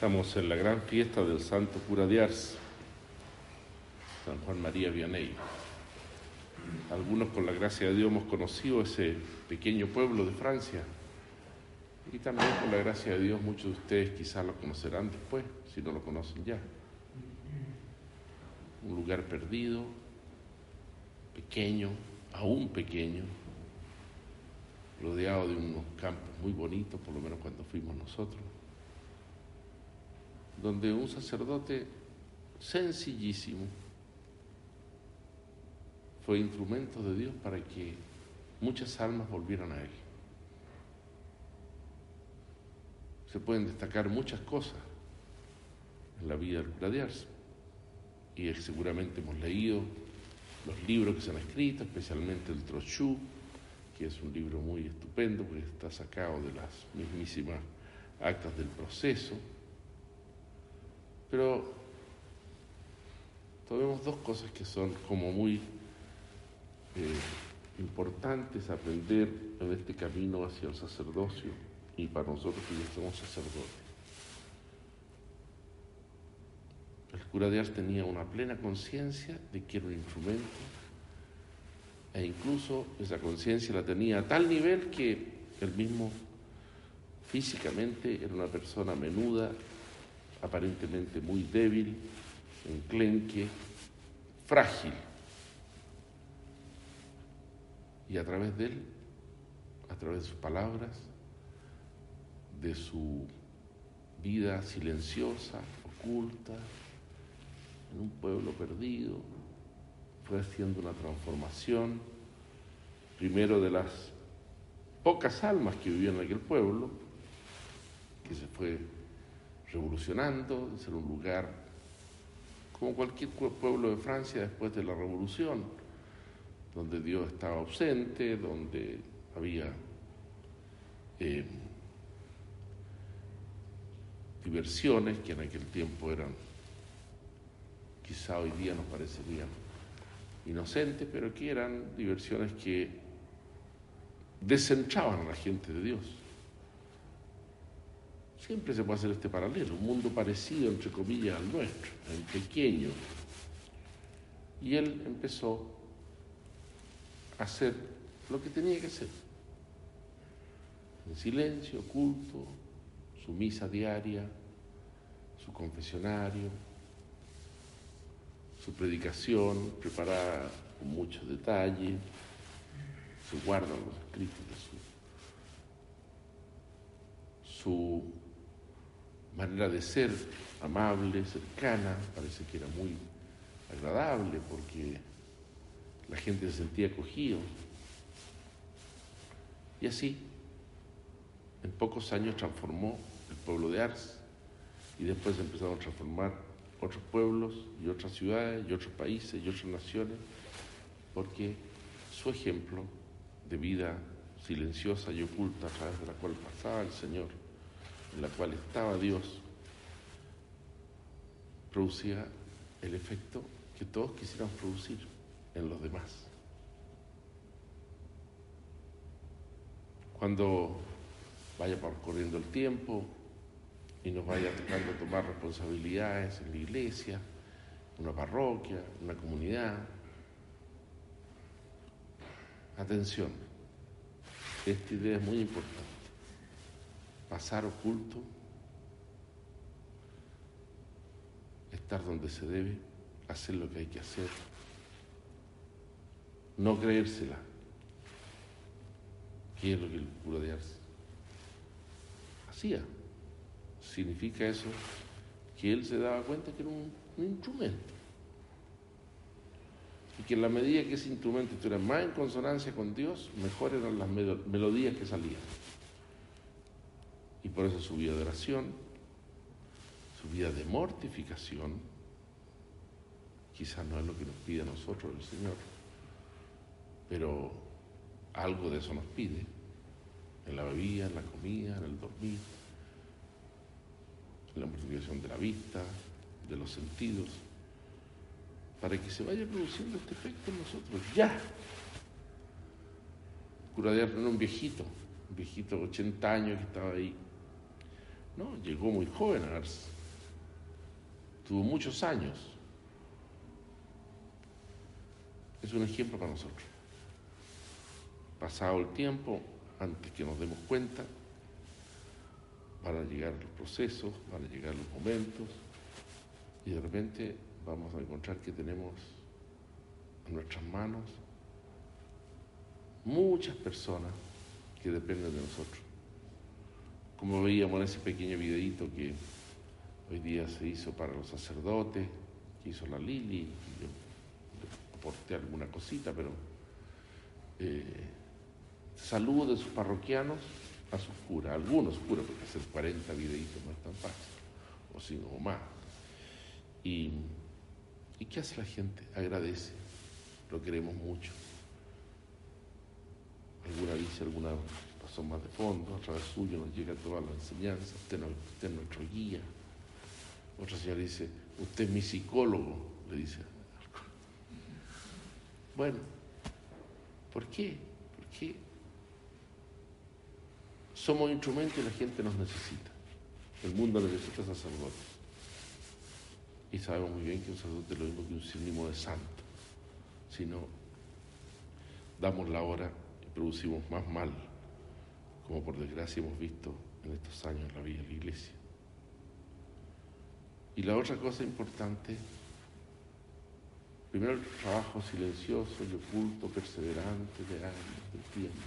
Estamos en la gran fiesta del Santo Cura de Ars, San Juan María Vianney. Algunos con la gracia de Dios hemos conocido ese pequeño pueblo de Francia y también con la gracia de Dios muchos de ustedes quizás lo conocerán después, si no lo conocen ya. Un lugar perdido, pequeño, aún pequeño, rodeado de unos campos muy bonitos, por lo menos cuando fuimos nosotros, donde un sacerdote sencillísimo fue instrumento de Dios para que muchas almas volvieran a Él. Se pueden destacar muchas cosas en la vida del cura de Ars, y seguramente hemos leído los libros que se han escrito, especialmente el Trochú, que es un libro muy estupendo porque está sacado de las mismísimas actas del proceso. Pero tomemos dos cosas que son como muy eh, importantes aprender en este camino hacia el sacerdocio y para nosotros que ya somos sacerdotes. El cura de Ars tenía una plena conciencia de que era un instrumento e incluso esa conciencia la tenía a tal nivel que él mismo físicamente era una persona menuda, aparentemente muy débil, enclenque, frágil. Y a través de él, a través de sus palabras, de su vida silenciosa, oculta, en un pueblo perdido, fue haciendo una transformación, primero de las pocas almas que vivían en aquel pueblo, que se fue revolucionando, de ser un lugar como cualquier pueblo de Francia después de la revolución, donde Dios estaba ausente, donde había eh, diversiones que en aquel tiempo eran, quizá hoy día nos parecerían inocentes, pero que eran diversiones que descentraban a la gente de Dios. Siempre se puede hacer este paralelo, un mundo parecido, entre comillas, al nuestro, en pequeño. Y él empezó a hacer lo que tenía que hacer, en silencio, oculto, su misa diaria, su confesionario, su predicación preparada con mucho detalle, se guardan los escritos de su manera de ser amable, cercana, parece que era muy agradable porque la gente se sentía acogido. Y así, en pocos años transformó el pueblo de Ars y después empezaron a transformar otros pueblos y otras ciudades y otros países y otras naciones, porque su ejemplo de vida silenciosa y oculta a través de la cual pasaba el Señor, en la cual estaba Dios, producía el efecto que todos quisieran producir en los demás. Cuando vaya corriendo el tiempo, y nos vaya tocando tomar responsabilidades en la iglesia, una parroquia, una comunidad. Atención, esta idea es muy importante. Pasar oculto, estar donde se debe, hacer lo que hay que hacer, no creérsela. ¿Qué es lo que el cura de Ars hacía? significa eso que él se daba cuenta que era un, instrumento. Y que en la medida que ese instrumento estuviera más en consonancia con Dios, mejor eran las melodías que salían. Y por eso su vida de oración, su vida de mortificación, quizás no es lo que nos pide a nosotros el Señor, pero algo de eso nos pide, en la bebida, en la comida, en el dormir la mortificación de la vista, de los sentidos, para que se vaya produciendo este efecto en nosotros, ya. Cura de un viejito, un viejito de 80 años que estaba ahí No, llegó muy joven a Ars. Tuvo muchos años. Es un ejemplo para nosotros. Pasado el tiempo, antes que nos demos cuenta, van a llegar los procesos, van a llegar los momentos, y de repente vamos a encontrar que tenemos en nuestras manos muchas personas que dependen de nosotros. Como veíamos en ese pequeño videíto que hoy día se hizo para los sacerdotes, que hizo la Lili, yo aporté alguna cosita, pero eh, saludos de sus parroquianos a sus curas, algunos curas, porque hacer 40 videitos no es tan fácil, o si no, más. Y, ¿Y qué hace la gente? Agradece, lo queremos mucho. Alguna dice alguna razón más de fondo, a través suyo nos llega toda la enseñanza, usted es nuestro guía. Otra señora dice, usted es mi psicólogo, le dice. Bueno, ¿por qué? ¿Por qué? Somos instrumentos y la gente nos necesita. El mundo necesita sacerdotes. Y sabemos muy bien que un sacerdote es lo mismo que un sinónimo de santo. Si no, damos la hora y producimos más mal, como por desgracia hemos visto en estos años en la vida de la iglesia. Y la otra cosa importante, primero el trabajo silencioso y oculto, perseverante de años, de tiempo.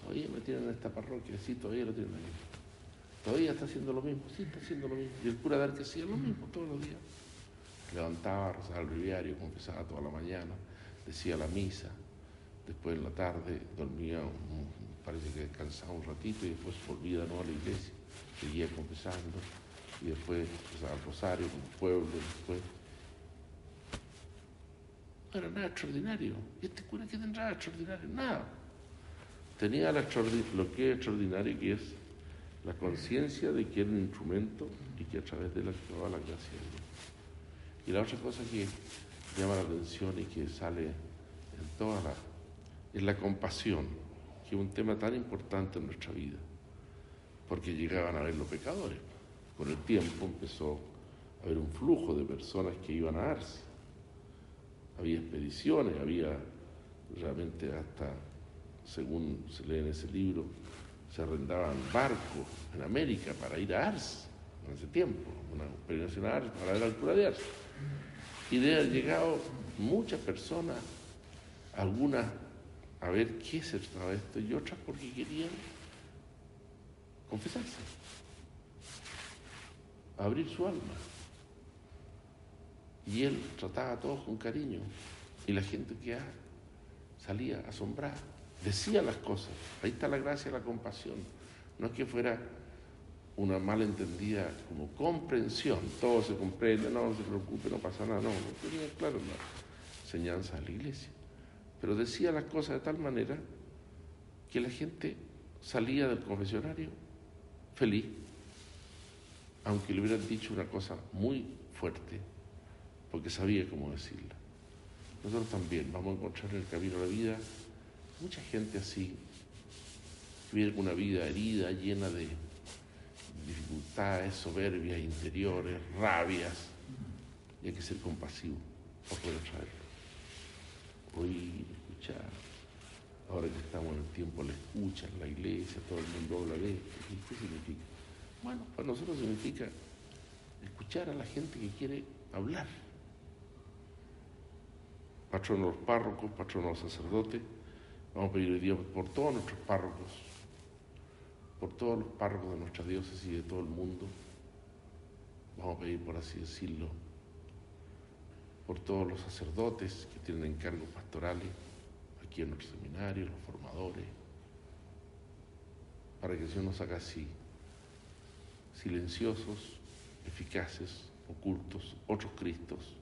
Todavía me tienen en esta parroquia, sí, todavía lo tienen ahí. Todavía está haciendo lo mismo, sí, está haciendo lo mismo. Y el cura dar que hacía lo mismo todos los días. Levantaba, rezaba el breviario, confesaba toda la mañana, decía la misa, después en la tarde dormía, parece que descansaba un ratito y después volvía de a la iglesia, seguía confesando y después rezaba el rosario con el pueblo, después. No era nada extraordinario. ¿Y este cura qué tendrá extraordinario? Nada. Tenía lo que es extraordinario, que es la conciencia de que era un instrumento y que a través de él actuaba la gracia de Dios. Y la otra cosa que llama la atención y que sale en toda la... es la compasión, que un tema tan importante en nuestra vida, porque llegaban a ver los pecadores. Con el tiempo empezó a haber un flujo de personas que iban a darse. Había expediciones, había realmente hasta, según se lee en ese libro, se arrendaban barcos en América para ir a Ars en ese tiempo, una peregrinación a Ars para ver la altura de Ars. Y de haber llegado muchas personas, algunas a ver qué se trataba esto y otras porque querían confesarse, abrir su alma. Y él trataba a todos con cariño y la gente que salía asombrada decía las cosas. Ahí está la gracia, la compasión. No es que fuera una malentendida como comprensión, todo se comprende, no, se preocupe, no pasa nada, no, no tenía claro la enseñanza de la iglesia. Pero decía las cosas de tal manera que la gente salía del confesionario feliz, aunque le hubieran dicho una cosa muy fuerte, porque sabía cómo decirla. Nosotros también vamos a encontrar en el camino de la vida mucha gente así, que vive una vida herida, llena de dificultades, soberbias interiores, rabias, y hay que ser compasivo para poder traerlo. Oír, escuchar. Ahora que estamos en el tiempo, la escucha en la iglesia, todo el mundo habla de esto. ¿Qué significa? Bueno, para nosotros significa escuchar a la gente que quiere hablar. Patrono los párrocos, patrono los sacerdotes, Vamos a pedir hoy día por todos nuestros párrocos, por todos los párrocos de nuestra diócesis y de todo el mundo. Vamos a pedir, por así decirlo, por todos los sacerdotes que tienen encargos pastorales aquí en nuestro seminario, los formadores, para que el nos haga así, silenciosos, eficaces, ocultos, otros Cristos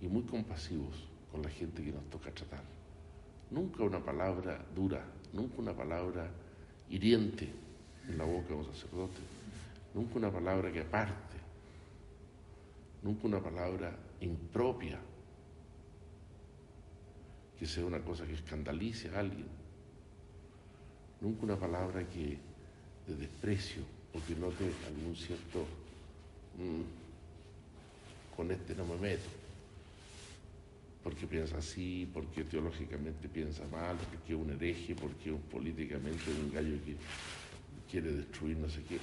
y muy compasivos con la gente que nos toca tratar. Nunca una palabra dura, nunca una palabra hiriente en la boca de un sacerdote, nunca una palabra que aparte, nunca una palabra impropia, que sea una cosa que escandalice a alguien, nunca una palabra que de desprecio o que note algún cierto, mm, con este no me meto, porque piensa así, porque teológicamente piensa mal, porque es un hereje, porque es políticamente un gallo que quiere destruir no sé qué.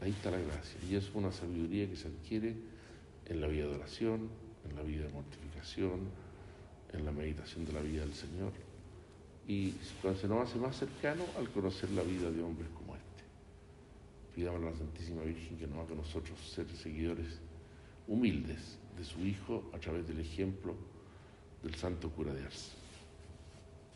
Ahí está la gracia. Y es una sabiduría que se adquiere en la vida de oración, en la vida de mortificación, en la meditación de la vida del Señor. Y se nos hace más cercano al conocer la vida de hombres como este. Pidamos a la Santísima Virgen que nos haga nosotros ser seguidores humildes de su Hijo a través del ejemplo del Santo Cura de Ars.